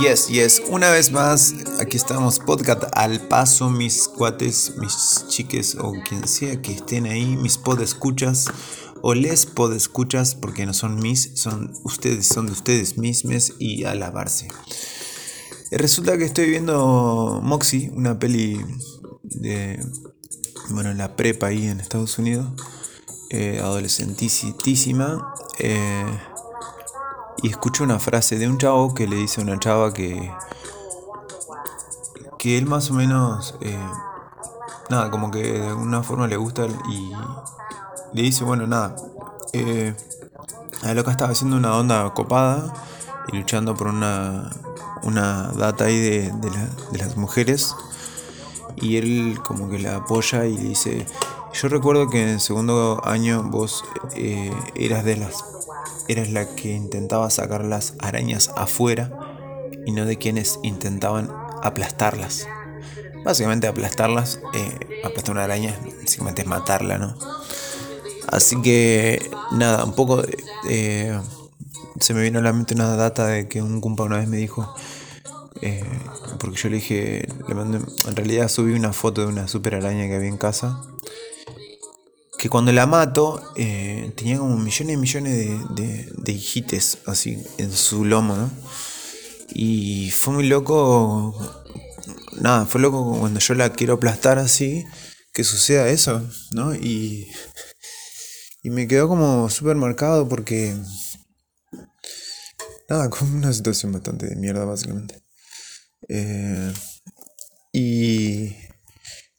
Yes, yes, una vez más, aquí estamos, podcast al paso, mis cuates, mis chiques o quien sea que estén ahí, mis podescuchas o les podescuchas, porque no son mis, son ustedes, son de ustedes mismos y alabarse. Resulta que estoy viendo Moxie, una peli de, bueno, la prepa ahí en Estados Unidos, eh, adolescentísima. Eh, y escucho una frase de un chavo que le dice a una chava que que él más o menos eh, nada como que de alguna forma le gusta y le dice bueno nada eh, a loca estaba haciendo una onda copada y luchando por una una data ahí de, de, las mujeres y él como que la apoya y le dice yo recuerdo que en el segundo año vos eh, eras de las eras la que intentaba sacar las arañas afuera y no de quienes intentaban aplastarlas. Básicamente aplastarlas, eh, aplastar una araña, básicamente es matarla, ¿no? Así que nada, un poco eh, se me vino a la mente una data de que un compa una vez me dijo, eh, porque yo le dije, le mandé, en realidad subí una foto de una super araña que había en casa que cuando la mato eh, tenía como millones y millones de, de, hijites así en su lomo, ¿no? Y fue muy loco, nada, fue loco cuando yo la quiero aplastar así, que suceda eso, ¿no? Y, y me quedó como súper marcado porque, nada, como una situación bastante de mierda básicamente. Eh, y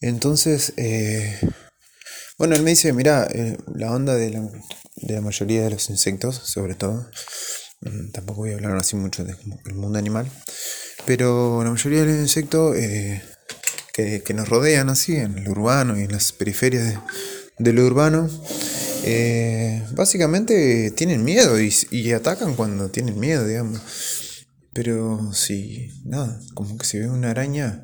entonces... Eh, bueno, él me dice, mira, eh, la onda de la, de la, mayoría de los insectos, sobre todo, mm, tampoco voy a hablar así mucho del mundo animal, pero la mayoría de los insectos eh, que, que, nos rodean así, en el urbano y en las periferias de, de lo urbano, eh, básicamente tienen miedo y, y, atacan cuando tienen miedo, digamos. Pero si, nada, como que se ve una araña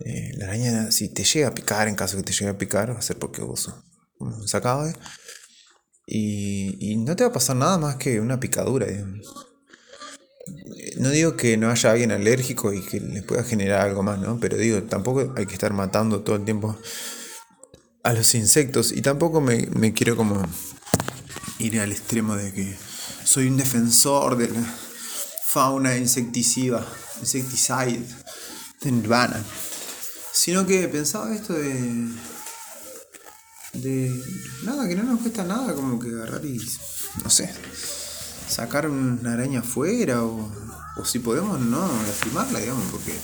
eh, la araña, si te llega a picar, en caso que te llegue a picar, va a ser porque vos sacado. Y, y no te va a pasar nada más que una picadura. No digo que no haya alguien alérgico y que le pueda generar algo más, ¿no? Pero digo, tampoco hay que estar matando todo el tiempo a los insectos. Y tampoco me, me quiero como ir al extremo de que soy un defensor de la fauna insecticida, insecticide de Nirvana. Sino que pensaba esto de. de. nada, que no nos cuesta nada como que agarrar y. no sé. sacar una araña afuera o. o si podemos no lastimarla, digamos, porque.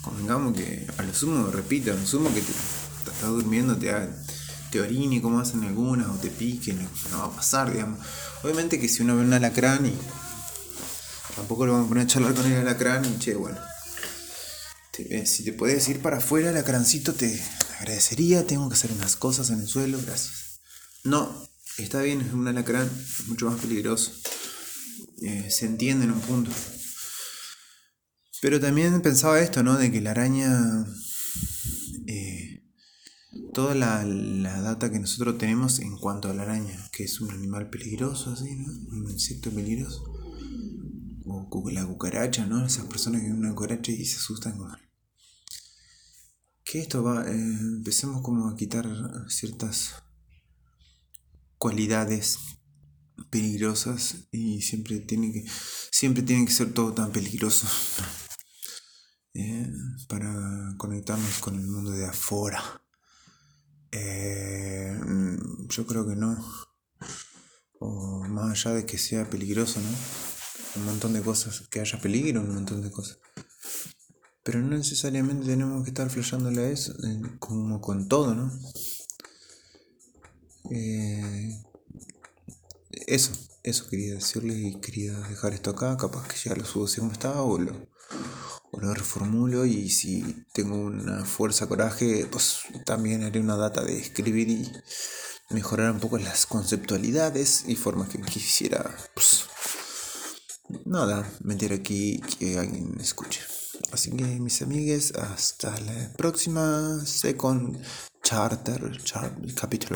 convengamos que a lo sumo, repito, a lo sumo que te, estás durmiendo, te, te orine como hacen algunas o te piquen, no va a pasar, digamos. Obviamente que si uno ve un alacrán y. tampoco lo vamos a poner a charlar con el alacrán y che, bueno eh, si te puedes ir para afuera, el acrancito te agradecería. Tengo que hacer unas cosas en el suelo, gracias. No, está bien, es un alacrán, es mucho más peligroso. Eh, se entiende en un punto. Pero también pensaba esto, ¿no? De que la araña. Eh, toda la, la, data que nosotros tenemos en cuanto a la araña, que es un animal peligroso, así, ¿no? Un insecto peligroso. O la cucaracha, ¿no? Esas personas que ven una cucaracha y se asustan con esto va, eh, empecemos como a quitar ciertas cualidades peligrosas y siempre tiene que siempre tiene que ser todo tan peligroso eh, para conectarnos con el mundo de afuera. Eh, yo creo que no. O más allá de que sea peligroso no un montón de cosas que haya peligro un montón de cosas pero no necesariamente tenemos que estar flashándole a eso, como con todo, ¿no? Eh, eso, eso quería decirles y quería dejar esto acá. Capaz que ya lo subo como estaba o lo, o lo reformulo. Y si tengo una fuerza, coraje, pues también haré una data de escribir y mejorar un poco las conceptualidades y formas que quisiera, pues, nada, meter aquí que alguien escuche. Así que mis amigues, hasta la próxima Second Charter, capítulo.